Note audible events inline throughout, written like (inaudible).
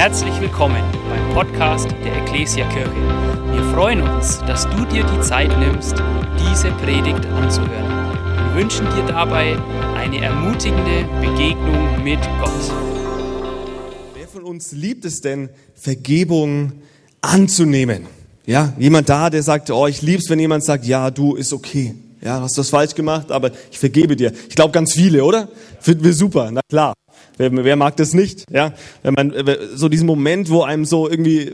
Herzlich willkommen beim Podcast der Ecclesia Kirche. Wir freuen uns, dass du dir die Zeit nimmst, diese Predigt anzuhören. Wir wünschen dir dabei eine ermutigende Begegnung mit Gott. Wer von uns liebt es denn, Vergebung anzunehmen? Ja, jemand da, der sagt, oh, ich lieb's, wenn jemand sagt, ja, du ist okay. Ja, hast du was falsch gemacht, aber ich vergebe dir. Ich glaube ganz viele, oder? Finden wir super, na klar. Wer, wer mag das nicht? Ja, wenn man so diesen Moment, wo einem so irgendwie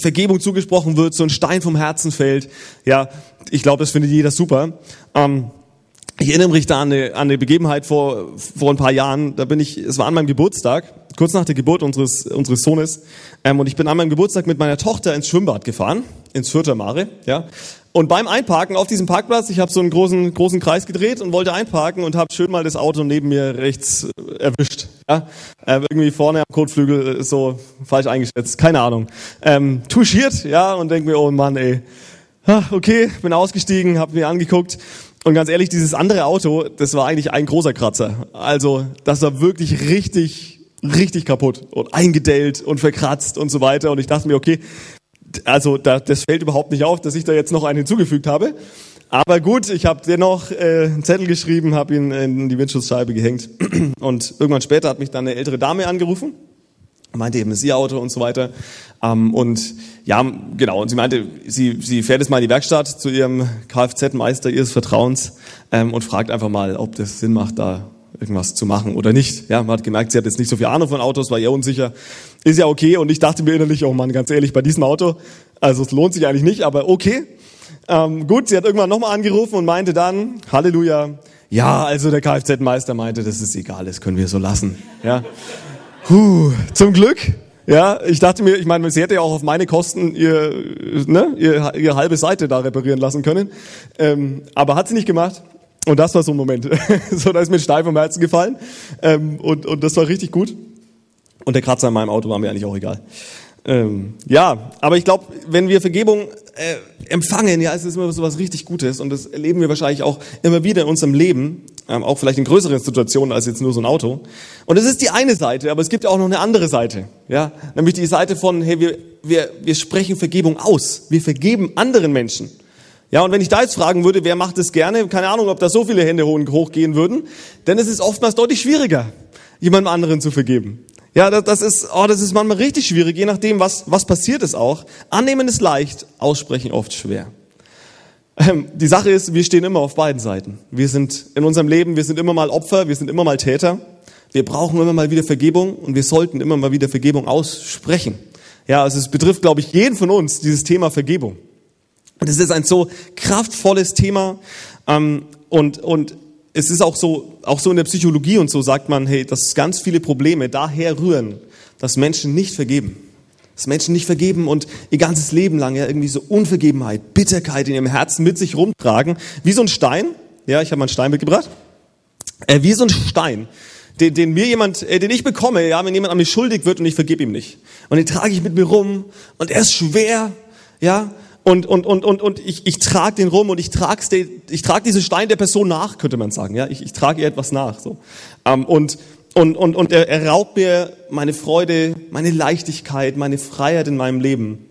Vergebung zugesprochen wird, so ein Stein vom Herzen fällt. Ja, ich glaube, das findet jeder super. Ähm, ich erinnere mich da an eine, an eine Begebenheit vor, vor ein paar Jahren. Da bin ich, es war an meinem Geburtstag, kurz nach der Geburt unseres, unseres Sohnes. Ähm, und ich bin an meinem Geburtstag mit meiner Tochter ins Schwimmbad gefahren, ins Fürther Mare. Ja. Und beim Einparken auf diesem Parkplatz, ich habe so einen großen, großen Kreis gedreht und wollte einparken und habe schön mal das Auto neben mir rechts äh, erwischt. Ja? Äh, irgendwie vorne am Kotflügel äh, so falsch eingeschätzt, keine Ahnung. Ähm, touchiert, ja, und denk mir, oh Mann, ey. Okay, bin ausgestiegen, habe mir angeguckt und ganz ehrlich, dieses andere Auto, das war eigentlich ein großer Kratzer. Also das war wirklich richtig, richtig kaputt und eingedellt und verkratzt und so weiter. Und ich dachte mir, okay, also da, das fällt überhaupt nicht auf, dass ich da jetzt noch einen hinzugefügt habe. Aber gut, ich habe dennoch äh, einen Zettel geschrieben, habe ihn in die Windschutzscheibe gehängt. (clears throat) Und irgendwann später hat mich dann eine ältere Dame angerufen, meinte eben, es ist ihr Auto und so weiter. Ähm, und ja, genau, und sie meinte, sie, sie fährt jetzt mal in die Werkstatt zu ihrem Kfz-Meister ihres Vertrauens ähm, und fragt einfach mal, ob das Sinn macht, da irgendwas zu machen oder nicht. Ja, man hat gemerkt, sie hat jetzt nicht so viel Ahnung von Autos, war eher unsicher. Ist ja okay. Und ich dachte mir innerlich, oh Mann, ganz ehrlich, bei diesem Auto, also es lohnt sich eigentlich nicht, aber okay. Ähm, gut, sie hat irgendwann nochmal angerufen und meinte dann, Halleluja, ja, also der Kfz-Meister meinte, das ist egal, das können wir so lassen. Ja. Puh, zum Glück. Ja, ich dachte mir, ich meine, sie hätte ja auch auf meine Kosten ihr, ne, ihr, ihr halbe Seite da reparieren lassen können. Ähm, aber hat sie nicht gemacht. Und das war so ein Moment. (laughs) so, da ist mir steif vom Herzen gefallen. Ähm, und, und das war richtig gut. Und der Kratzer in meinem Auto war mir eigentlich auch egal. Ähm, ja, aber ich glaube, wenn wir Vergebung äh, empfangen, ja, es ist immer so was richtig Gutes und das erleben wir wahrscheinlich auch immer wieder in unserem Leben, ähm, auch vielleicht in größeren Situationen als jetzt nur so ein Auto. Und das ist die eine Seite, aber es gibt ja auch noch eine andere Seite, ja, nämlich die Seite von, hey, wir, wir, wir sprechen Vergebung aus, wir vergeben anderen Menschen. Ja, und wenn ich da jetzt fragen würde, wer macht es gerne, keine Ahnung, ob da so viele Hände hochgehen würden, denn es ist oftmals deutlich schwieriger, jemandem anderen zu vergeben. Ja, das, das ist, oh, das ist manchmal richtig schwierig, je nachdem, was, was passiert ist auch. Annehmen ist leicht, aussprechen oft schwer. Ähm, die Sache ist, wir stehen immer auf beiden Seiten. Wir sind in unserem Leben, wir sind immer mal Opfer, wir sind immer mal Täter. Wir brauchen immer mal wieder Vergebung und wir sollten immer mal wieder Vergebung aussprechen. Ja, also es betrifft, glaube ich, jeden von uns, dieses Thema Vergebung. Und es ist ein so kraftvolles Thema ähm, und, und es ist auch so, auch so in der Psychologie und so sagt man, hey, dass ganz viele Probleme daher rühren, dass Menschen nicht vergeben. Dass Menschen nicht vergeben und ihr ganzes Leben lang ja irgendwie so Unvergebenheit, Bitterkeit in ihrem Herzen mit sich rumtragen, wie so ein Stein. Ja, ich habe mal einen Stein mitgebracht. Äh, wie so ein Stein, den, den mir jemand, äh, den ich bekomme, ja, wenn jemand an mich schuldig wird und ich vergebe ihm nicht. Und den trage ich mit mir rum und er ist schwer, ja, und, und, und, und, und ich, ich trage den rum und ich trage ich trag diesen Stein der Person nach, könnte man sagen. Ja, ich, ich trage ihr etwas nach. So. Ähm, und und, und, und er, er raubt mir meine Freude, meine Leichtigkeit, meine Freiheit in meinem Leben.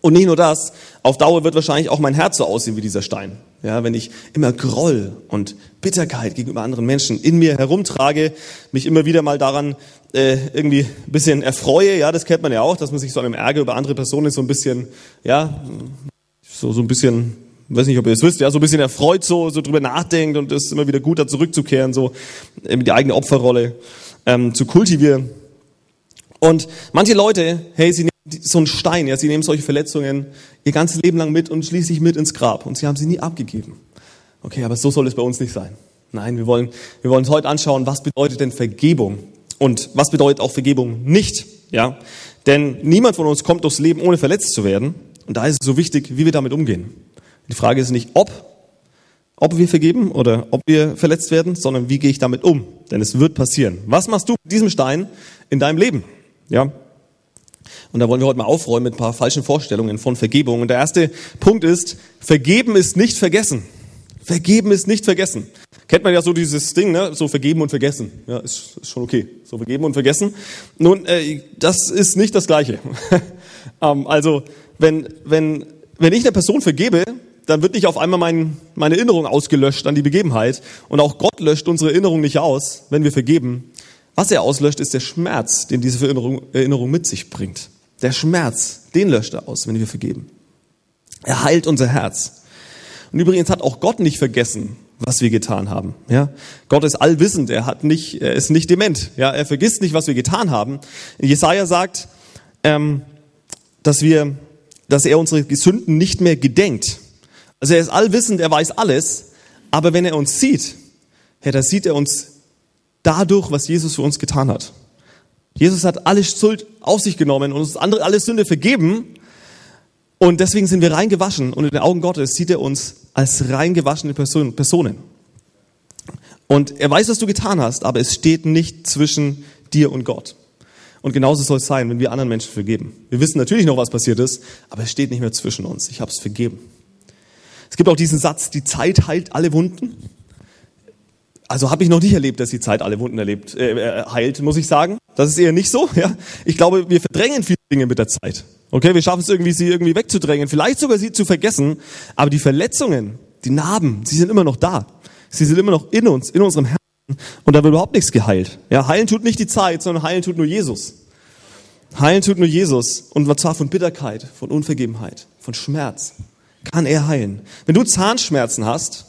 Und nicht nur das, auf Dauer wird wahrscheinlich auch mein Herz so aussehen wie dieser Stein. Ja, wenn ich immer Groll und Bitterkeit gegenüber anderen Menschen in mir herumtrage, mich immer wieder mal daran äh, irgendwie ein bisschen erfreue, ja, das kennt man ja auch, dass man sich so dem Ärger über andere Personen so ein bisschen, ja, so, so ein bisschen, weiß nicht, ob ihr es wisst, ja, so ein bisschen erfreut, so, so drüber nachdenkt und es ist immer wieder gut, da zurückzukehren, so eben die eigene Opferrolle ähm, zu kultivieren. Und manche Leute, hey, sie nehmen so einen Stein, ja, sie nehmen solche Verletzungen ihr ganzes Leben lang mit und schließlich mit ins Grab und sie haben sie nie abgegeben. Okay, aber so soll es bei uns nicht sein. Nein, wir wollen, wir wollen uns heute anschauen, was bedeutet denn Vergebung? Und was bedeutet auch Vergebung nicht? Ja, denn niemand von uns kommt durchs Leben ohne verletzt zu werden. Und da ist es so wichtig, wie wir damit umgehen. Die Frage ist nicht, ob, ob wir vergeben oder ob wir verletzt werden, sondern wie gehe ich damit um? Denn es wird passieren. Was machst du mit diesem Stein in deinem Leben? Ja. Und da wollen wir heute mal aufräumen mit ein paar falschen Vorstellungen von Vergebung. Und der erste Punkt ist, vergeben ist nicht vergessen. Vergeben ist nicht vergessen. Kennt man ja so dieses Ding, ne? so vergeben und vergessen. Ja, ist, ist schon okay. So vergeben und vergessen. Nun, äh, das ist nicht das Gleiche. (laughs) ähm, also, wenn, wenn, wenn ich einer Person vergebe, dann wird nicht auf einmal mein, meine Erinnerung ausgelöscht an die Begebenheit. Und auch Gott löscht unsere Erinnerung nicht aus, wenn wir vergeben. Was er auslöscht, ist der Schmerz, den diese Erinnerung, Erinnerung mit sich bringt. Der Schmerz, den löscht er aus, wenn wir vergeben. Er heilt unser Herz. Und übrigens hat auch Gott nicht vergessen, was wir getan haben. Ja, Gott ist allwissend. Er hat nicht, er ist nicht dement. Ja, er vergisst nicht, was wir getan haben. Jesaja sagt, ähm, dass wir, dass er unsere Sünden nicht mehr gedenkt. Also er ist allwissend, er weiß alles. Aber wenn er uns sieht, ja, da sieht er uns dadurch, was Jesus für uns getan hat. Jesus hat alle Schuld auf sich genommen und uns andere alle Sünde vergeben. Und deswegen sind wir rein gewaschen. Und in den Augen Gottes sieht er uns als rein gewaschene Personen. Und er weiß, was du getan hast, aber es steht nicht zwischen dir und Gott. Und genauso soll es sein, wenn wir anderen Menschen vergeben. Wir wissen natürlich noch, was passiert ist, aber es steht nicht mehr zwischen uns. Ich habe es vergeben. Es gibt auch diesen Satz, die Zeit heilt alle Wunden. Also habe ich noch nicht erlebt, dass die Zeit alle Wunden erlebt, äh, äh, heilt, muss ich sagen. Das ist eher nicht so. (laughs) Ja? Ich glaube, wir verdrängen viele Dinge mit der Zeit. Okay, wir schaffen es irgendwie, sie irgendwie wegzudrängen, vielleicht sogar sie zu vergessen. Aber die Verletzungen, die Narben, sie sind immer noch da. Sie sind immer noch in uns, in unserem Herzen. Und da wird überhaupt nichts geheilt. Ja, heilen tut nicht die Zeit, sondern heilen tut nur Jesus. Heilen tut nur Jesus. Und zwar von Bitterkeit, von Unvergebenheit, von Schmerz. Kann er heilen. Wenn du Zahnschmerzen hast,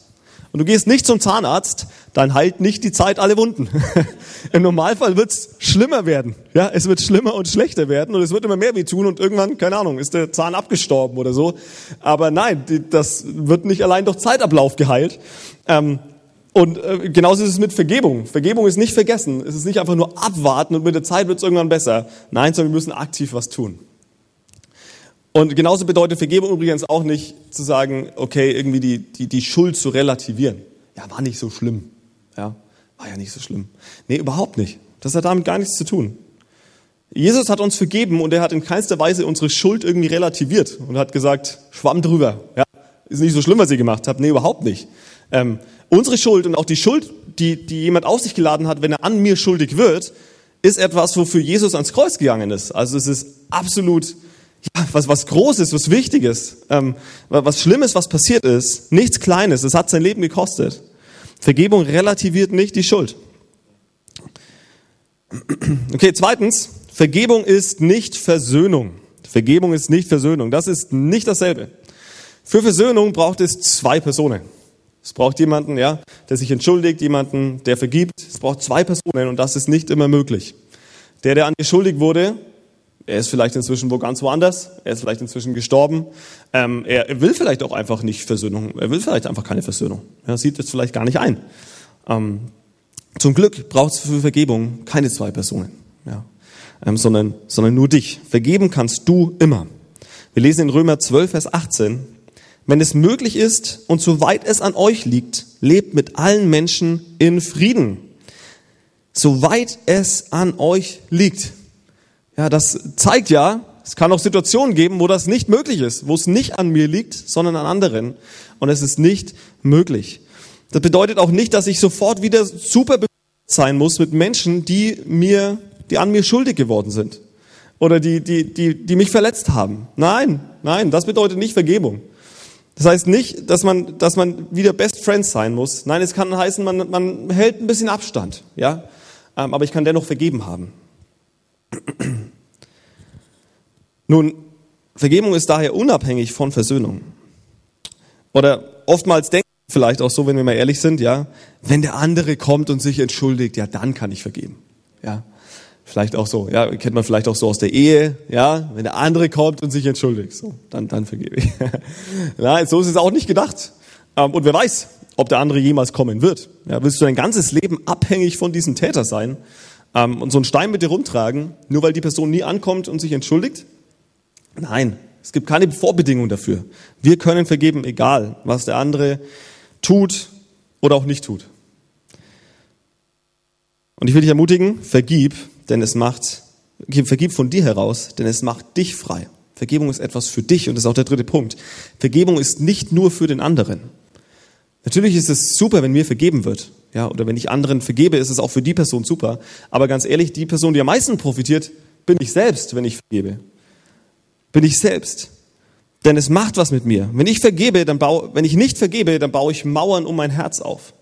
und du gehst nicht zum Zahnarzt, dann heilt nicht die Zeit alle Wunden. (laughs) Im Normalfall wird's schlimmer werden. Ja, es wird schlimmer und schlechter werden und es wird immer mehr weh tun und irgendwann, keine Ahnung, ist der Zahn abgestorben oder so. Aber nein, das wird nicht allein durch Zeitablauf geheilt. Ähm, und äh, genauso ist es mit Vergebung. Vergebung ist nicht vergessen. Es ist nicht einfach nur abwarten und mit der Zeit wird's irgendwann besser. Nein, sondern wir müssen aktiv was tun. Und genauso bedeutet Vergebung übrigens auch nicht zu sagen, okay, irgendwie die, die, die Schuld zu relativieren. Ja, war nicht so schlimm. Ja, war ja nicht so schlimm. Nee, überhaupt nicht. Das hat damit gar nichts zu tun. Jesus hat uns vergeben und er hat in keinster Weise unsere Schuld irgendwie relativiert und hat gesagt, schwamm drüber. Ja, ist nicht so schlimm, was ihr gemacht habt. Nee, überhaupt nicht. Ähm, unsere Schuld und auch die Schuld, die, die jemand auf sich geladen hat, wenn er an mir schuldig wird, ist etwas, wofür Jesus ans Kreuz gegangen ist. Also es ist absolut ja, was, was Großes, was Wichtiges, ähm, was Schlimmes, was passiert ist. Nichts Kleines. Es hat sein Leben gekostet. Vergebung relativiert nicht die Schuld. Okay, zweitens, Vergebung ist nicht Versöhnung. Vergebung ist nicht Versöhnung. Das ist nicht dasselbe. Für Versöhnung braucht es zwei Personen. Es braucht jemanden, ja, der sich entschuldigt, jemanden, der vergibt. Es braucht zwei Personen und das ist nicht immer möglich. Der, der an dir schuldig wurde, er ist vielleicht inzwischen wo ganz woanders. Er ist vielleicht inzwischen gestorben. Ähm, er will vielleicht auch einfach nicht Versöhnung. Er will vielleicht einfach keine Versöhnung. Er sieht es vielleicht gar nicht ein. Ähm, zum Glück braucht es für Vergebung keine zwei Personen, ja, ähm, sondern, sondern nur dich. Vergeben kannst du immer. Wir lesen in Römer 12, Vers 18. Wenn es möglich ist und soweit es an euch liegt, lebt mit allen Menschen in Frieden. Soweit es an euch liegt. Ja, das zeigt ja, es kann auch Situationen geben, wo das nicht möglich ist, wo es nicht an mir liegt, sondern an anderen. Und es ist nicht möglich. Das bedeutet auch nicht, dass ich sofort wieder super sein muss mit Menschen, die mir, die an mir schuldig geworden sind. Oder die, die, die, die mich verletzt haben. Nein, nein, das bedeutet nicht Vergebung. Das heißt nicht, dass man, dass man wieder Best Friends sein muss. Nein, es kann heißen, man, man hält ein bisschen Abstand, ja. Ähm, aber ich kann dennoch vergeben haben. Nun, Vergebung ist daher unabhängig von Versöhnung. Oder oftmals denken wir vielleicht auch so, wenn wir mal ehrlich sind, ja, wenn der andere kommt und sich entschuldigt, ja, dann kann ich vergeben. Ja, vielleicht auch so, ja, kennt man vielleicht auch so aus der Ehe, ja, wenn der andere kommt und sich entschuldigt, so, dann, dann vergebe ich. (laughs) Nein, so ist es auch nicht gedacht. Ähm, und wer weiß, ob der andere jemals kommen wird. Ja, willst du dein ganzes Leben abhängig von diesem Täter sein ähm, und so einen Stein mit dir rumtragen, nur weil die Person nie ankommt und sich entschuldigt? Nein, es gibt keine Vorbedingung dafür. Wir können vergeben, egal was der andere tut oder auch nicht tut. Und ich will dich ermutigen, vergib, denn es macht, vergib von dir heraus, denn es macht dich frei. Vergebung ist etwas für dich und das ist auch der dritte Punkt. Vergebung ist nicht nur für den anderen. Natürlich ist es super, wenn mir vergeben wird. Ja, oder wenn ich anderen vergebe, ist es auch für die Person super. Aber ganz ehrlich, die Person, die am meisten profitiert, bin ich selbst, wenn ich vergebe. Bin ich selbst. Denn es macht was mit mir. Wenn ich vergebe, dann baue, wenn ich nicht vergebe, dann baue ich Mauern um mein Herz auf.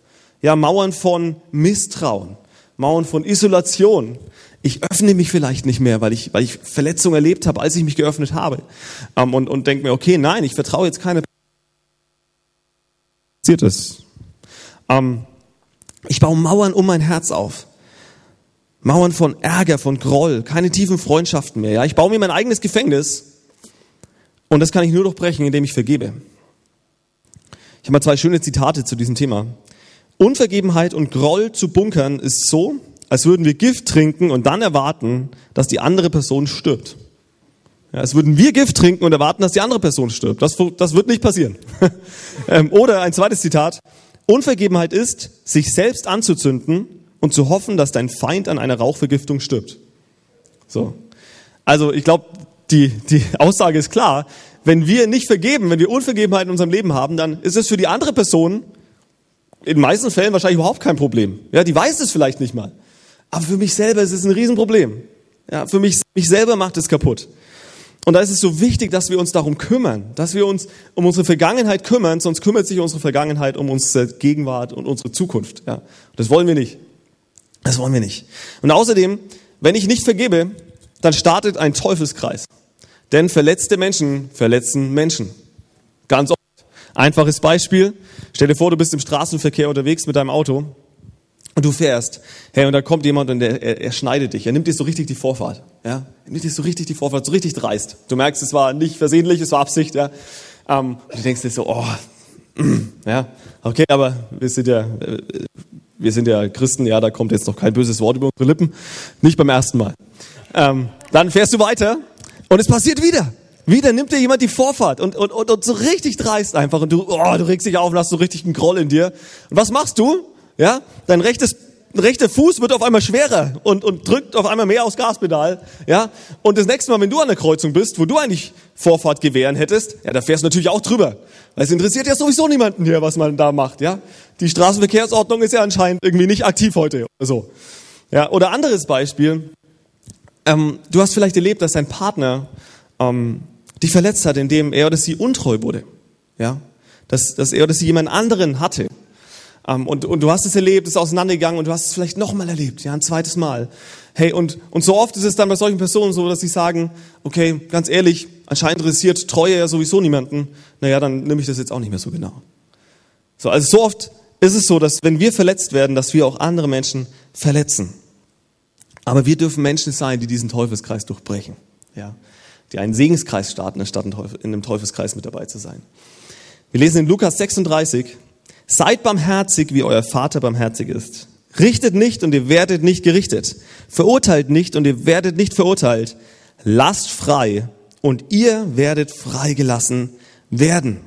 Ja, Mauern von Misstrauen, Mauern von Isolation. Ich öffne mich vielleicht nicht mehr, weil ich, weil ich Verletzungen erlebt habe, als ich mich geöffnet habe. Ähm, und, und denke mir, okay, nein, ich vertraue jetzt keine. Passiert es. Ähm, ich baue Mauern um mein Herz auf. Mauern von Ärger, von Groll, keine tiefen Freundschaften mehr. Ja, ich baue mir mein eigenes Gefängnis und das kann ich nur durchbrechen, indem ich vergebe. Ich habe mal zwei schöne Zitate zu diesem Thema. Unvergebenheit und Groll zu bunkern ist so, als würden wir Gift trinken und dann erwarten, dass die andere Person stirbt. Ja, als würden wir Gift trinken und erwarten, dass die andere Person stirbt. Das, das wird nicht passieren. (laughs) Ähm, oder ein zweites Zitat. Unvergebenheit ist, sich selbst anzuzünden und zu hoffen, dass dein Feind an einer Rauchvergiftung stirbt. So. Also ich glaube, die, die Aussage ist klar. Wenn wir nicht vergeben, wenn wir Unvergebenheit in unserem Leben haben, dann ist es für die andere Person in den meisten Fällen wahrscheinlich überhaupt kein Problem. Ja, die weiß es vielleicht nicht mal. Aber für mich selber ist es ein Riesenproblem. Ja, für mich, mich selber macht es kaputt. Und da ist es so wichtig, dass wir uns darum kümmern, dass wir uns um unsere Vergangenheit kümmern, sonst kümmert sich unsere Vergangenheit um unsere Gegenwart und unsere Zukunft. Ja, das wollen wir nicht. Das wollen wir nicht. Und außerdem, wenn ich nicht vergebe, dann startet ein Teufelskreis. Denn verletzte Menschen verletzen Menschen. Ganz oft. Einfaches Beispiel. Stell dir vor, du bist im Straßenverkehr unterwegs mit deinem Auto und du fährst. Hey, und da kommt jemand und der, er, er schneidet dich. Er nimmt dir so richtig die Vorfahrt. Ja? Er nimmt dir so richtig die Vorfahrt, so richtig dreist. Du merkst, es war nicht versehentlich, es war Absicht. Ja? Ähm, und du denkst dir so, oh, (clears throat) ja, okay, aber wir sind ja, äh, wir sind ja Christen, ja, da kommt jetzt noch kein böses Wort über unsere Lippen. Nicht beim ersten Mal. Ähm, dann fährst du weiter und es passiert wieder. Wieder nimmt dir jemand die Vorfahrt und, und, und, und so richtig dreist einfach und du, oh, du regst dich auf und hast so richtig einen Groll in dir. Und was machst du? Ja, dein rechtes rechter Fuß wird auf einmal schwerer und, und drückt auf einmal mehr aufs Gaspedal. Ja, und das nächste Mal, wenn du an der Kreuzung bist, wo du eigentlich Vorfahrt gewähren hättest, ja, da fährst du natürlich auch drüber. Weil es interessiert ja sowieso niemanden hier, was man da macht. Ja, die Straßenverkehrsordnung ist ja anscheinend irgendwie nicht aktiv heute so. Ja, oder anderes Beispiel. Ähm, du hast vielleicht erlebt, dass dein Partner ähm, dich verletzt hat, indem er oder sie untreu wurde. Ja, dass, dass er oder sie jemand anderen hatte. Ähm, und, und du hast es erlebt, es ist auseinandergegangen und du hast es vielleicht nochmal erlebt, ja, ein zweites Mal. Hey, und, und so oft ist es dann bei solchen Personen so, dass sie sagen, okay, ganz ehrlich, anscheinend interessiert Treue ja sowieso niemanden, naja, dann nehme ich das jetzt auch nicht mehr so genau. So, also so oft ist es so, dass wenn wir verletzt werden, dass wir auch andere Menschen verletzen. Aber wir dürfen Menschen sein, die diesen Teufelskreis durchbrechen. Ja, die einen Segenskreis starten, anstatt in einem Teufelskreis mit dabei zu sein. Wir lesen in Lukas 36, Seid barmherzig, wie euer Vater barmherzig ist. Richtet nicht und ihr werdet nicht gerichtet. Verurteilt nicht und ihr werdet nicht verurteilt. Lasst frei und ihr werdet freigelassen werden.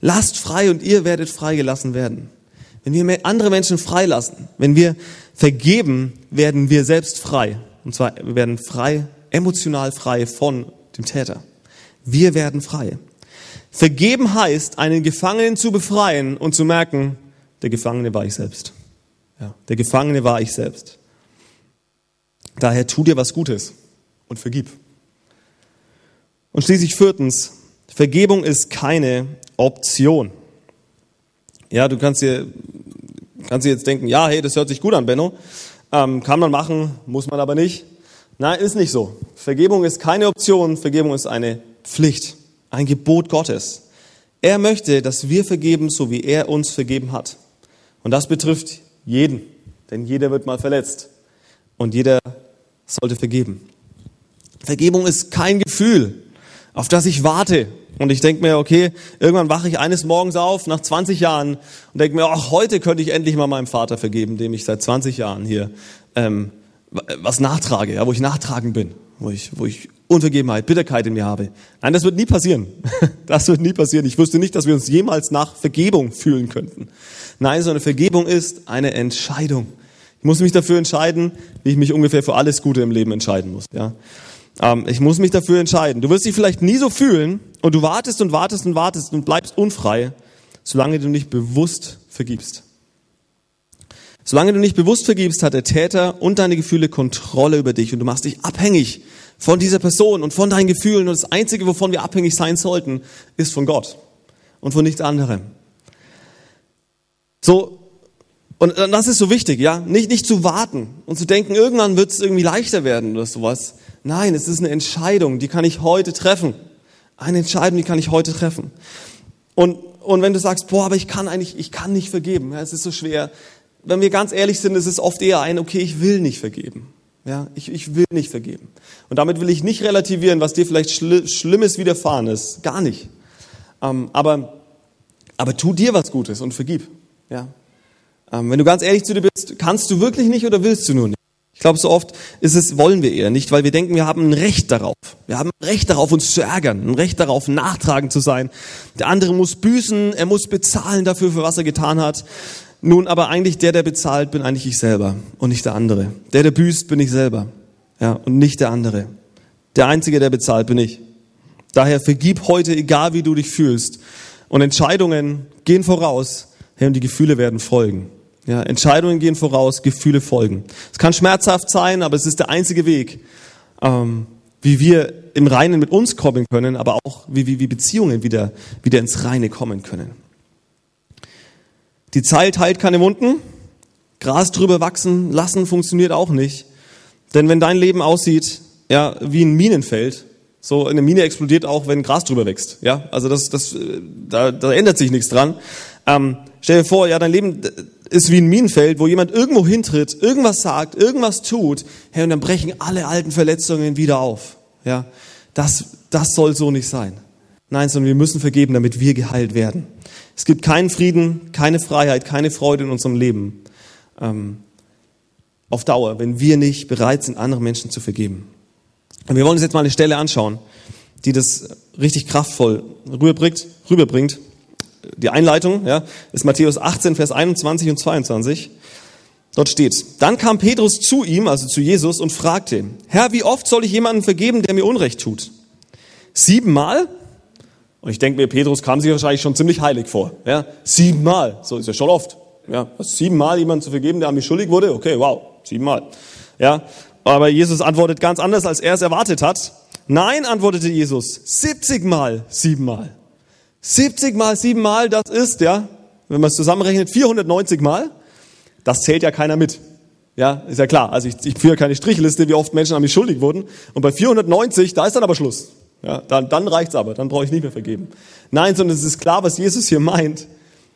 Lasst frei und ihr werdet freigelassen werden. Wenn wir andere Menschen freilassen, wenn wir vergeben, werden wir selbst frei. Und zwar, werden frei, emotional frei von dem Täter. Wir werden frei. Vergeben heißt, einen Gefangenen zu befreien und zu merken, der Gefangene war ich selbst. Ja, der Gefangene war ich selbst. Daher tu dir was Gutes und vergib. Und schließlich viertens, Vergebung ist keine Option. Ja, du kannst dir, kannst dir jetzt denken, ja, hey, das hört sich gut an, Benno. Ähm, kann man machen, muss man aber nicht. Nein, ist nicht so. Vergebung ist keine Option, Vergebung ist eine Pflicht, ein Gebot Gottes. Er möchte, dass wir vergeben, so wie er uns vergeben hat. Und das betrifft jeden, denn jeder wird mal verletzt und jeder sollte vergeben. Vergebung ist kein Gefühl, auf das ich warte. Und ich denke mir, okay, irgendwann wache ich eines Morgens auf, nach 20 Jahren, und denke mir, ach, heute könnte ich endlich mal meinem Vater vergeben, dem ich seit 20 Jahren hier ähm, was nachtrage, ja, wo ich nachtragen bin, wo ich, wo ich Unvergebenheit, Bitterkeit in mir habe. Nein, das wird nie passieren. (laughs) Das wird nie passieren. Ich wüsste nicht, dass wir uns jemals nach Vergebung fühlen könnten. Nein, sondern Vergebung ist eine Entscheidung. Ich muss mich dafür entscheiden, wie ich mich ungefähr für alles Gute im Leben entscheiden muss. Ja? Ähm, ich muss mich dafür entscheiden. Du wirst dich vielleicht nie so fühlen und du wartest und wartest und wartest und bleibst unfrei, solange du nicht bewusst vergibst. Solange du nicht bewusst vergibst, hat der Täter und deine Gefühle Kontrolle über dich und du machst dich abhängig von dieser Person und von deinen Gefühlen. Und das Einzige, wovon wir abhängig sein sollten, ist von Gott und von nichts anderem. So, und das ist so wichtig, ja, nicht, nicht zu warten und zu denken, irgendwann wird es irgendwie leichter werden oder sowas. Nein, es ist eine Entscheidung, die kann ich heute treffen. Eine Entscheidung, die kann ich heute treffen. Und, und wenn du sagst, boah, aber ich kann eigentlich, ich kann nicht vergeben, ja, es ist so schwer. Wenn wir ganz ehrlich sind, ist es oft eher ein, okay, ich will nicht vergeben. Ja, ich, ich will nicht vergeben. Und damit will ich nicht relativieren, was dir vielleicht Schli Schlimmes widerfahren ist. Gar nicht. Ähm, aber, aber tu dir was Gutes und vergib. Ja. Ähm, wenn du ganz ehrlich zu dir bist, kannst du wirklich nicht oder willst du nur nicht? Ich glaube, so oft ist es, wollen wir eher nicht, weil wir denken, wir haben ein Recht darauf. Wir haben ein Recht darauf, uns zu ärgern, ein Recht darauf, nachtragend zu sein. Der andere muss büßen, er muss bezahlen dafür, für was er getan hat. Nun, aber eigentlich der, der bezahlt, bin eigentlich ich selber und nicht der andere. Der, der büßt, bin ich selber. Ja, und nicht der andere. Der Einzige, der bezahlt, bin ich. Daher vergib heute, egal wie du dich fühlst. Und Entscheidungen gehen voraus, hey, und die Gefühle werden folgen. Ja, Entscheidungen gehen voraus, Gefühle folgen. Es kann schmerzhaft sein, aber es ist der einzige Weg, ähm, wie wir im Reinen mit uns kommen können, aber auch wie, wie, wie Beziehungen wieder, wieder ins Reine kommen können. Die Zeit heilt keine Wunden. Gras drüber wachsen lassen funktioniert auch nicht. Denn wenn dein Leben aussieht, ja, wie ein Minenfeld, so eine Mine explodiert auch, wenn Gras drüber wächst. Ja, also das, das, da, da ändert sich nichts dran. Ähm, stell dir vor, ja, dein Leben ist wie ein Minenfeld, wo jemand irgendwo hintritt, irgendwas sagt, irgendwas tut, hey, und dann brechen alle alten Verletzungen wieder auf. Ja, das, das soll so nicht sein. Nein, sondern wir müssen vergeben, damit wir geheilt werden. Es gibt keinen Frieden, keine Freiheit, keine Freude in unserem Leben ähm, auf Dauer, wenn wir nicht bereit sind, andere Menschen zu vergeben. Und wir wollen uns jetzt mal eine Stelle anschauen, die das richtig kraftvoll rüberbringt. rüberbringt. Die Einleitung ja, ist Matthäus 18, Vers 21 und 22. Dort steht, dann kam Petrus zu ihm, also zu Jesus, und fragte, Herr, wie oft soll ich jemanden vergeben, der mir Unrecht tut? Siebenmal? Und ich denke mir, Petrus kam sich wahrscheinlich schon ziemlich heilig vor. Ja? Siebenmal, so ist ja schon oft. Ja? Siebenmal jemanden zu vergeben, der an mich schuldig wurde, okay, wow, siebenmal. Ja? Aber Jesus antwortet ganz anders, als er es erwartet hat. Nein, antwortete Jesus, 70 Mal siebenmal. 70 mal siebenmal, das ist, ja, wenn man es zusammenrechnet, 490 Mal. Das zählt ja keiner mit. Ja, ist ja klar. Also ich, ich führe keine Strichliste, wie oft Menschen an mich schuldig wurden. Und bei 490, da ist dann aber Schluss. Ja, dann, dann reicht's aber, dann brauche ich nicht mehr vergeben. Nein, sondern es ist klar, was Jesus hier meint.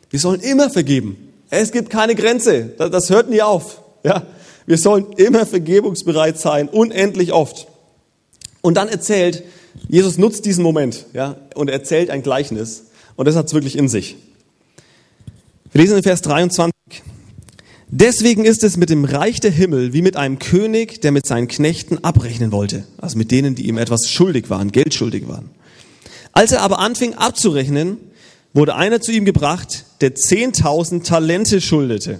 Wir sollen immer vergeben. Es gibt keine Grenze. Das, das hört nie auf. Ja, wir sollen immer vergebungsbereit sein, unendlich oft. Und dann erzählt, Jesus nutzt diesen Moment, ja, und erzählt ein Gleichnis. Und das hat's wirklich in sich. Wir lesen in Vers 23. Deswegen ist es mit dem Reich der Himmel wie mit einem König, der mit seinen Knechten abrechnen wollte, also mit denen, die ihm etwas schuldig waren, Geld schuldig waren. Als er aber anfing abzurechnen, wurde einer zu ihm gebracht, der 10.000 Talente schuldete.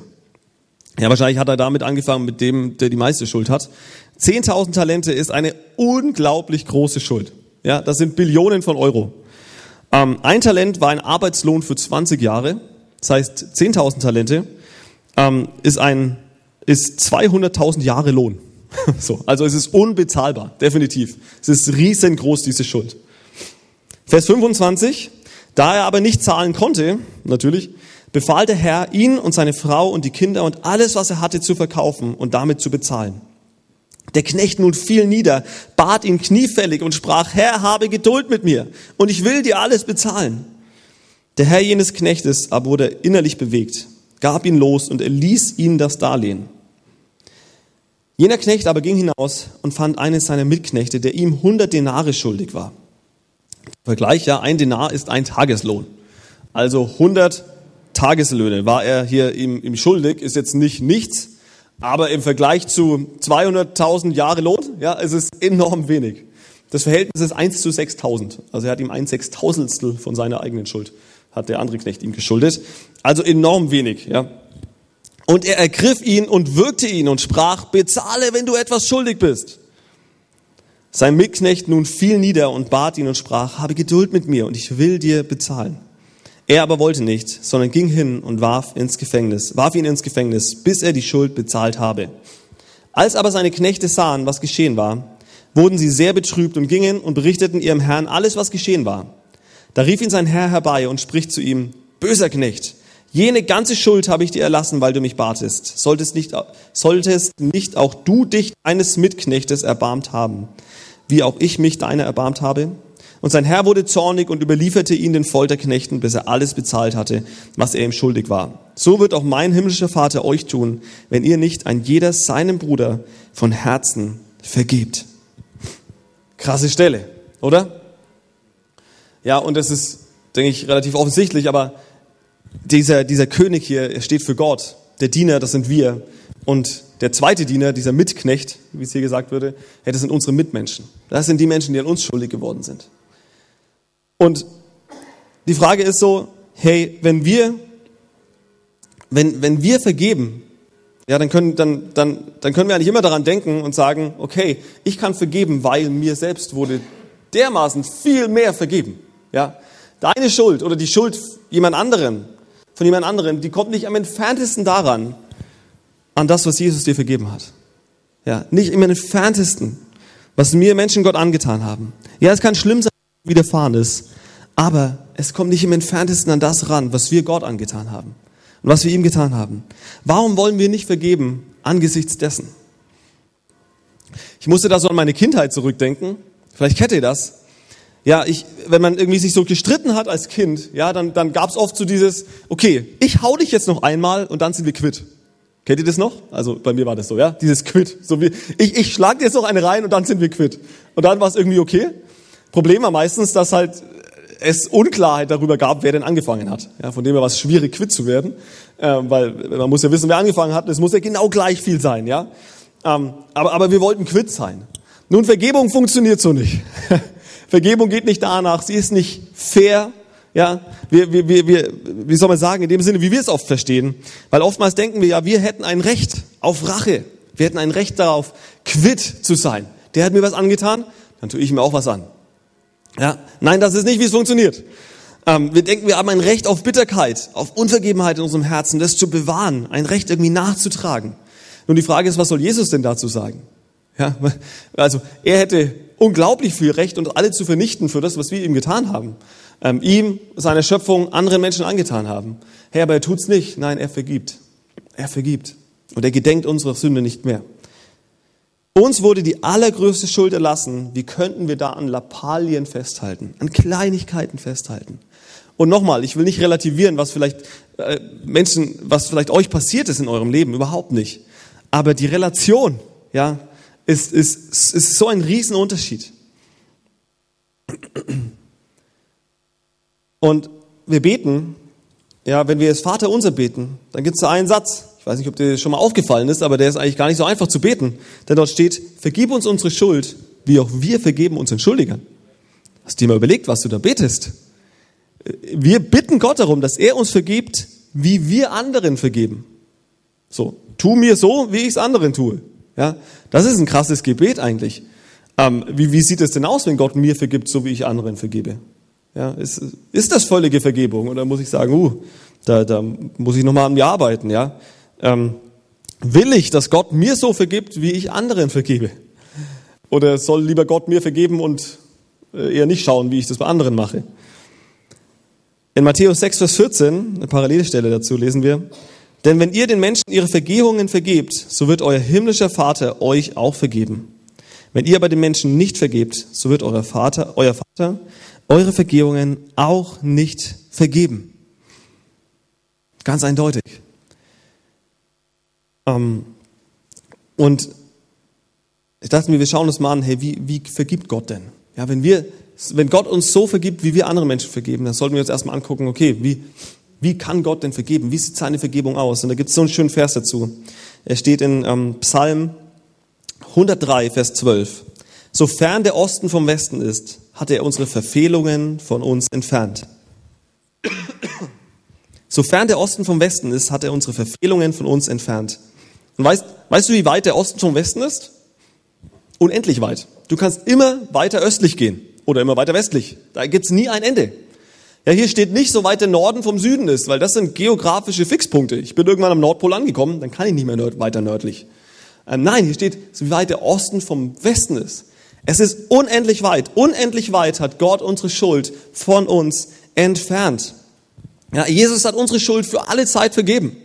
Ja, wahrscheinlich hat er damit angefangen, mit dem, der die meiste Schuld hat. 10.000 Talente ist eine unglaublich große Schuld. Ja, das sind Billionen von Euro. Ähm, ein Talent war ein Arbeitslohn für 20 Jahre. Das heißt, 10.000 Talente ähm, ist ein, ist 200.000 Jahre Lohn. (laughs) so, also es ist unbezahlbar, definitiv. Es ist riesengroß, diese Schuld. Vers 25. Da er aber nicht zahlen konnte, natürlich, befahl der Herr, ihn und seine Frau und die Kinder und alles, was er hatte, zu verkaufen und damit zu bezahlen. Der Knecht nun fiel nieder, bat ihn kniefällig und sprach, Herr, habe Geduld mit mir und ich will dir alles bezahlen. Der Herr jenes Knechtes aber wurde innerlich bewegt gab ihn los und er ließ ihn das Darlehen. Jener Knecht aber ging hinaus und fand eines seiner Mitknechte, der ihm 100 Denare schuldig war. Vergleich, ja, ein Denar ist ein Tageslohn. Also 100 Tageslöhne war er hier ihm, ihm schuldig, ist jetzt nicht nichts, aber im Vergleich zu 200.000 Jahre Lohn, ja, es ist enorm wenig. Das Verhältnis ist 1 zu 6.000. Also er hat ihm ein Sechstausendstel von seiner eigenen Schuld hat der andere Knecht ihm geschuldet. Also enorm wenig, ja. Und er ergriff ihn und würgte ihn und sprach, bezahle, wenn du etwas schuldig bist. Sein Mitknecht nun fiel nieder und bat ihn und sprach, habe Geduld mit mir und ich will dir bezahlen. Er aber wollte nicht, sondern ging hin und warf ins Gefängnis, warf ihn ins Gefängnis, bis er die Schuld bezahlt habe. Als aber seine Knechte sahen, was geschehen war, wurden sie sehr betrübt und gingen und berichteten ihrem Herrn alles, was geschehen war. Da rief ihn sein Herr herbei und spricht zu ihm, böser Knecht, jene ganze Schuld habe ich dir erlassen, weil du mich batest. Solltest nicht, solltest nicht auch du dich eines Mitknechtes erbarmt haben, wie auch ich mich deiner erbarmt habe? Und sein Herr wurde zornig und überlieferte ihn den Folterknechten, bis er alles bezahlt hatte, was er ihm schuldig war. So wird auch mein himmlischer Vater euch tun, wenn ihr nicht ein jeder seinem Bruder von Herzen vergebt. Krasse Stelle, oder? Ja, und das ist, denke ich, relativ offensichtlich, aber dieser, dieser König hier, er steht für Gott. Der Diener, das sind wir. Und der zweite Diener, dieser Mitknecht, wie es hier gesagt würde, hey, das sind unsere Mitmenschen. Das sind die Menschen, die an uns schuldig geworden sind. Und die Frage ist so, hey, wenn wir, wenn, wenn wir vergeben, ja, dann können, dann, dann, dann können wir eigentlich immer daran denken und sagen, okay, ich kann vergeben, weil mir selbst wurde dermaßen viel mehr vergeben. Ja, deine Schuld oder die Schuld jemand anderen, von jemand anderen, die kommt nicht am entferntesten daran, an das, was Jesus dir vergeben hat. Ja, nicht im entferntesten, was mir Menschen Gott angetan haben. Ja, es kann schlimm sein, widerfahren ist. Aber es kommt nicht im entferntesten an das ran, was wir Gott angetan haben und was wir ihm getan haben. Warum wollen wir nicht vergeben angesichts dessen? Ich musste da so an meine Kindheit zurückdenken. Vielleicht kennt ihr das. Ja, ich, wenn man irgendwie sich so gestritten hat als Kind, ja, dann, dann gab es oft so dieses, okay, ich hau dich jetzt noch einmal und dann sind wir quitt. Kennt ihr das noch? Also bei mir war das so, ja, dieses quitt. So wie, ich, ich schlag dir jetzt noch eine rein und dann sind wir quitt. Und dann war es irgendwie okay. Problem war meistens, dass halt es Unklarheit darüber gab, wer denn angefangen hat. Ja, von dem her war es schwierig, quitt zu werden, äh, weil man muss ja wissen, wer angefangen hat. Es muss ja genau gleich viel sein. Ja, ähm, aber, aber wir wollten quitt sein. Nun, Vergebung funktioniert so nicht. (laughs) Vergebung geht nicht danach, sie ist nicht fair. Ja, wir, wir, wir, wir, wie soll man sagen, in dem Sinne, wie wir es oft verstehen. Weil oftmals denken wir ja, wir hätten ein Recht auf Rache. Wir hätten ein Recht darauf, quitt zu sein. Der hat mir was angetan, dann tue ich mir auch was an. Ja, nein, das ist nicht, wie es funktioniert. Ähm, wir denken, wir haben ein Recht auf Bitterkeit, auf Unvergebenheit in unserem Herzen, das zu bewahren, ein Recht irgendwie nachzutragen. Nun die Frage ist, was soll Jesus denn dazu sagen? Ja, (laughs) also er hätte unglaublich viel Recht, uns alle zu vernichten für das, was wir ihm getan haben. Ähm, ihm, seiner Schöpfung, anderen Menschen angetan haben. Herr, aber er tut's nicht. Nein, er vergibt. Er vergibt. Und er gedenkt unserer Sünde nicht mehr. Uns wurde die allergrößte Schuld erlassen. Wie könnten wir da an Lappalien festhalten, an Kleinigkeiten festhalten? Und nochmal, ich will nicht relativieren, was vielleicht äh, Menschen, was vielleicht euch passiert ist in eurem Leben, überhaupt nicht. Aber die Relation, ja, ist, ist, ist so ein Riesenunterschied. Und wir beten, ja, wenn wir das Vater unser beten, dann gibt es da einen Satz, weiß nicht, ob dir schon mal aufgefallen ist, aber der ist eigentlich gar nicht so einfach zu beten. Denn dort steht, vergib uns unsere Schuld, wie auch wir vergeben unseren Schuldigern. Hast du dir mal überlegt, was du da betest? Wir bitten Gott darum, dass er uns vergibt, wie wir anderen vergeben. So, tu mir so, wie ich es anderen tue. Ja, das ist ein krasses Gebet eigentlich. Ähm, wie, wie sieht es denn aus, wenn Gott mir vergibt, so wie ich anderen vergebe? Ja, ist, ist das völlige Vergebung? Oder muss ich sagen, uh, da, da muss ich nochmal an mir arbeiten, ja? Ähm, will ich, dass Gott mir so vergibt, wie ich anderen vergebe? Oder soll lieber Gott mir vergeben und äh, eher nicht schauen, wie ich das bei anderen mache? In Matthäus 6, Vers 14, eine Parallelstelle dazu, lesen wir, denn wenn ihr den Menschen ihre Vergehungen vergebt, so wird euer himmlischer Vater euch auch vergeben. Wenn ihr aber den Menschen nicht vergebt, so wird euer Vater, euer Vater eure Vergehungen auch nicht vergeben. Ganz eindeutig. Ähm, und ich dachte mir, wir schauen uns mal an, hey, wie, wie vergibt Gott denn? Ja, wenn wir, wenn Gott uns so vergibt, wie wir andere Menschen vergeben, dann sollten wir uns erstmal angucken, okay, wie, wie kann Gott denn vergeben? Wie sieht seine Vergebung aus? Und da gibt es so einen schönen Vers dazu. Er steht in ähm, Psalm 103, Vers 12. Sofern der Osten vom Westen ist, hat er unsere Verfehlungen von uns entfernt. Sofern der Osten vom Westen ist, hat er unsere Verfehlungen von uns entfernt. Und weißt, weißt du, wie weit der Osten vom Westen ist? Unendlich weit. Du kannst immer weiter östlich gehen oder immer weiter westlich. Da gibt's nie ein Ende. Ja, hier steht nicht, so weit der Norden vom Süden ist, weil das sind geografische Fixpunkte. Ich bin irgendwann am Nordpol angekommen, dann kann ich nicht mehr nörd weiter nördlich. Ähm, nein, hier steht, so weit der Osten vom Westen ist. Es ist unendlich weit. Unendlich weit hat Gott unsere Schuld von uns entfernt. Ja, Jesus hat unsere Schuld für alle Zeit vergeben.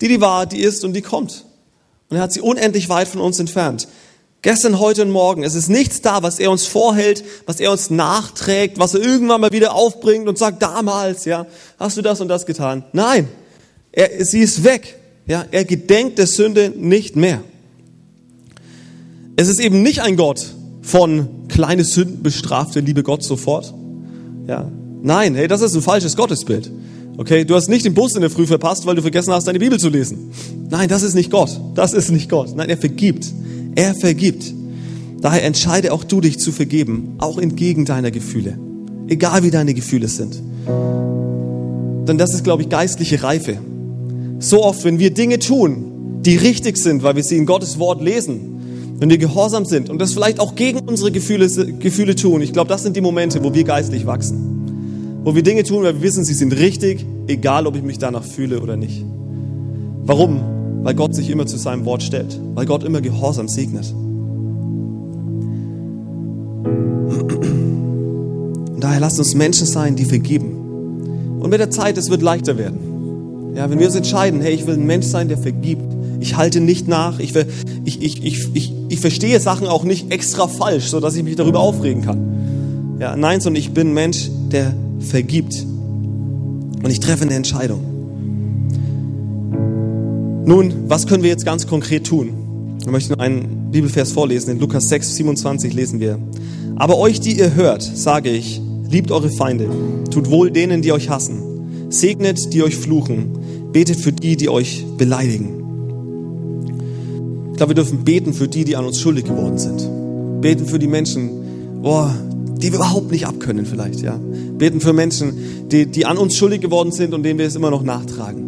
Die, die war, die ist und die kommt. Und er hat sie unendlich weit von uns entfernt. Gestern, heute und morgen. Es ist nichts da, was er uns vorhält, was er uns nachträgt, was er irgendwann mal wieder aufbringt und sagt, damals, ja, hast du das und das getan. Nein, er, sie ist weg. Ja, er gedenkt der Sünde nicht mehr. Es ist eben nicht ein Gott von kleine Sünden bestrafte, liebe Gott sofort. Ja, nein, hey, das ist ein falsches Gottesbild. Okay, du hast nicht den Bus in der Früh verpasst, weil du vergessen hast, deine Bibel zu lesen. Nein, das ist nicht Gott. Das ist nicht Gott. Nein, er vergibt. Er vergibt. Daher entscheide auch du dich zu vergeben, auch entgegen deiner Gefühle. Egal wie deine Gefühle sind. Denn das ist, glaube ich, geistliche Reife. So oft, wenn wir Dinge tun, die richtig sind, weil wir sie in Gottes Wort lesen, wenn wir gehorsam sind und das vielleicht auch gegen unsere Gefühle, Gefühle tun, ich glaube, das sind die Momente, wo wir geistlich wachsen. Wo wir Dinge tun, weil wir wissen, sie sind richtig, egal ob ich mich danach fühle oder nicht. Warum? Weil Gott sich immer zu seinem Wort stellt, weil Gott immer gehorsam segnet. Und daher lasst uns Menschen sein, die vergeben. Und mit der Zeit, es wird leichter werden. Ja, wenn wir uns entscheiden, hey, ich will ein Mensch sein, der vergibt. Ich halte nicht nach. Ich, ich, ich, ich, ich, ich verstehe Sachen auch nicht extra falsch, sodass ich mich darüber aufregen kann. Ja, nein, sondern ich bin ein Mensch, der vergibt. Und ich treffe eine Entscheidung. Nun, was können wir jetzt ganz konkret tun? Ich möchte nur einen Bibelvers vorlesen. In Lukas 6, 27 lesen wir. Aber euch, die ihr hört, sage ich, liebt eure Feinde, tut wohl denen, die euch hassen, segnet, die euch fluchen, betet für die, die euch beleidigen. Ich glaube, wir dürfen beten für die, die an uns schuldig geworden sind. Beten für die Menschen, oh, die wir überhaupt nicht abkönnen vielleicht, ja. Beten für Menschen, die, die an uns schuldig geworden sind und denen wir es immer noch nachtragen.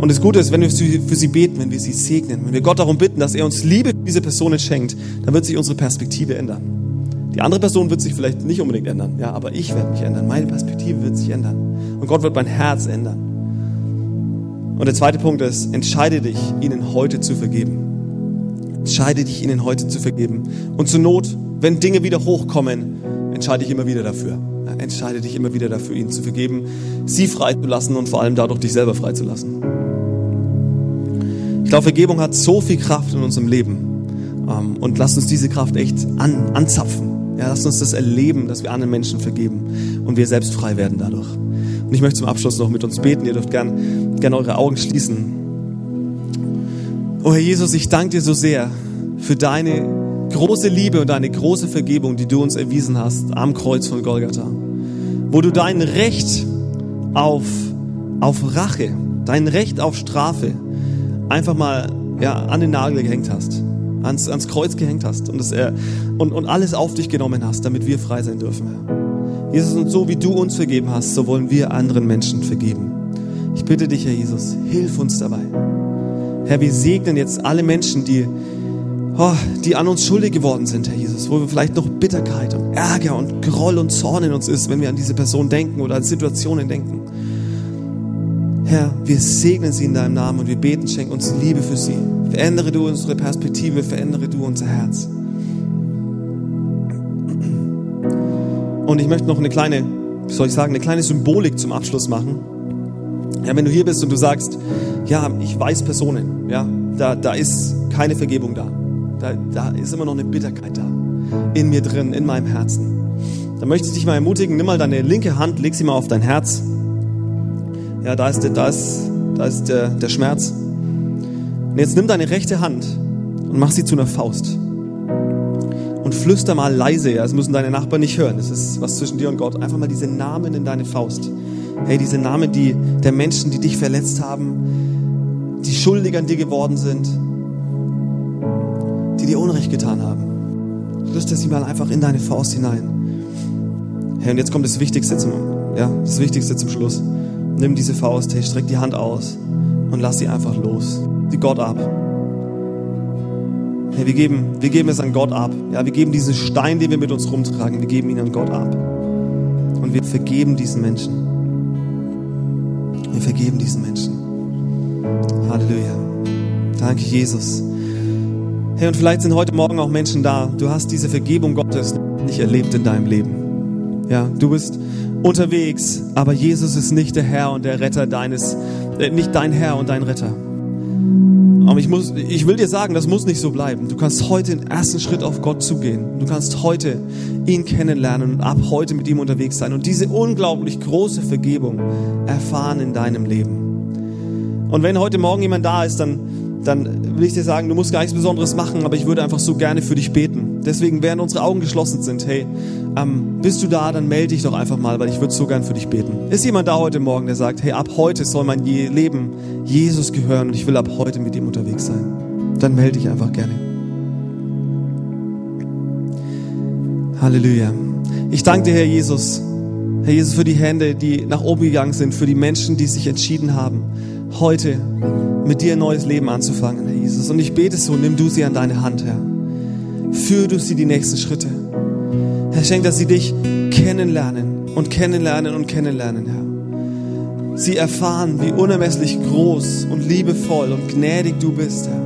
Und das Gute ist, wenn wir für sie beten, wenn wir sie segnen, wenn wir Gott darum bitten, dass er uns Liebe für diese Personen schenkt, dann wird sich unsere Perspektive ändern. Die andere Person wird sich vielleicht nicht unbedingt ändern, ja, aber ich werde mich ändern. Meine Perspektive wird sich ändern. Und Gott wird mein Herz ändern. Und der zweite Punkt ist, entscheide dich, ihnen heute zu vergeben. Entscheide dich, ihnen heute zu vergeben. Und zur Not, wenn Dinge wieder hochkommen, entscheide dich immer wieder dafür. Entscheide dich immer wieder dafür, ihnen zu vergeben, sie freizulassen und vor allem dadurch dich selber freizulassen. Ich glaube, Vergebung hat so viel Kraft in unserem Leben. Ähm, und lasst uns diese Kraft echt an, anzapfen. Ja, lasst uns das erleben, dass wir anderen Menschen vergeben und wir selbst frei werden dadurch. Und ich möchte zum Abschluss noch mit uns beten. Ihr dürft gerne gern eure Augen schließen. Oh Herr Jesus, ich danke dir so sehr für deine große Liebe und deine große Vergebung, die du uns erwiesen hast am Kreuz von Golgatha. Wo du dein Recht auf, auf Rache, dein Recht auf Strafe, einfach mal ja, an den Nagel gehängt hast, ans, ans Kreuz gehängt hast und, das, äh, und, und alles auf dich genommen hast, damit wir frei sein dürfen, Herr. Jesus, und so wie du uns vergeben hast, so wollen wir anderen Menschen vergeben. Ich bitte dich, Herr Jesus, hilf uns dabei. Herr, wir segnen jetzt alle Menschen, die, oh, die an uns schuldig geworden sind, Herr Jesus, wo wir vielleicht noch Bitterkeit und Ärger und Groll und Zorn in uns ist, wenn wir an diese Person denken oder an Situationen denken. Herr, wir segnen sie in deinem Namen und wir beten, schenk uns Liebe für sie. Verändere du unsere Perspektive, verändere du unser Herz. Und ich möchte noch eine kleine, wie soll ich sagen, eine kleine Symbolik zum Abschluss machen. Ja, wenn du hier bist und du sagst, ja, ich weiß Personen, ja, da, da ist keine Vergebung da. da. Da ist immer noch eine Bitterkeit da. In mir drin, in meinem Herzen. Dann möchte ich dich mal ermutigen, nimm mal deine linke Hand, leg sie mal auf dein Herz ja, da ist, der, da ist, da ist der, der Schmerz. Und jetzt nimm deine rechte Hand und mach sie zu einer Faust. Und flüster mal leise, ja, das müssen deine Nachbarn nicht hören. Das ist was zwischen dir und Gott. Einfach mal diese Namen in deine Faust. Hey, diese Namen die, der Menschen, die dich verletzt haben, die schuldig an dir geworden sind, die dir Unrecht getan haben. Flüster sie mal einfach in deine Faust hinein. Hey, und jetzt kommt das Wichtigste zum, ja, das Wichtigste zum Schluss. Nimm diese Faust, hey, streck die Hand aus und lass sie einfach los. Die Gott ab. Hey, wir geben, wir geben es an Gott ab. Ja, wir geben diesen Stein, den wir mit uns rumtragen, wir geben ihn an Gott ab. Und wir vergeben diesen Menschen. Wir vergeben diesen Menschen. Halleluja. Danke, Jesus. Hey, und vielleicht sind heute Morgen auch Menschen da. Du hast diese Vergebung Gottes nicht erlebt in deinem Leben. Ja, du bist unterwegs, aber Jesus ist nicht der Herr und der Retter deines, äh, nicht dein Herr und dein Retter. Aber ich, muss, ich will dir sagen, das muss nicht so bleiben. Du kannst heute den ersten Schritt auf Gott zugehen. Du kannst heute ihn kennenlernen und ab heute mit ihm unterwegs sein und diese unglaublich große Vergebung erfahren in deinem Leben. Und wenn heute Morgen jemand da ist, dann dann will ich dir sagen, du musst gar nichts Besonderes machen, aber ich würde einfach so gerne für dich beten. Deswegen, während unsere Augen geschlossen sind, hey, ähm, bist du da, dann melde dich doch einfach mal, weil ich würde so gern für dich beten. Ist jemand da heute Morgen, der sagt, hey, ab heute soll mein Leben Jesus gehören und ich will ab heute mit ihm unterwegs sein? Dann melde dich einfach gerne. Halleluja. Ich danke dir, Herr Jesus. Herr Jesus, für die Hände, die nach oben gegangen sind, für die Menschen, die sich entschieden haben, heute mit dir ein neues Leben anzufangen, Herr Jesus. Und ich bete so, nimm du sie an deine Hand, Herr. Führ du sie die nächsten Schritte. Herr, schenk, dass sie dich kennenlernen und kennenlernen und kennenlernen, Herr. Sie erfahren, wie unermesslich groß und liebevoll und gnädig du bist, Herr.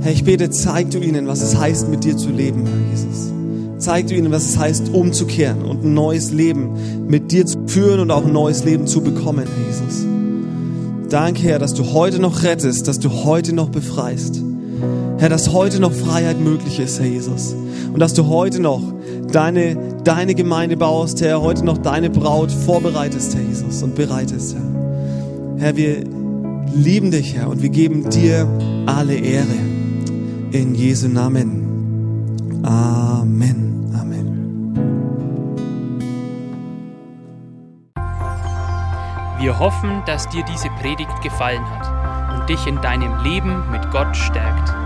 Herr, ich bete, zeig du ihnen, was es heißt, mit dir zu leben, Herr Jesus. Zeig du ihnen, was es heißt, umzukehren und ein neues Leben mit dir zu führen und auch ein neues Leben zu bekommen, Herr Jesus. Danke, Herr, dass du heute noch rettest, dass du heute noch befreist. Herr, dass heute noch Freiheit möglich ist, Herr Jesus. Und dass du heute noch deine, deine Gemeinde baust, Herr, heute noch deine Braut vorbereitest, Herr Jesus, und bereitest, Herr. Herr, wir lieben dich, Herr, und wir geben dir alle Ehre. In Jesu Namen. Amen. Wir hoffen, dass dir diese Predigt gefallen hat und dich in deinem Leben mit Gott stärkt.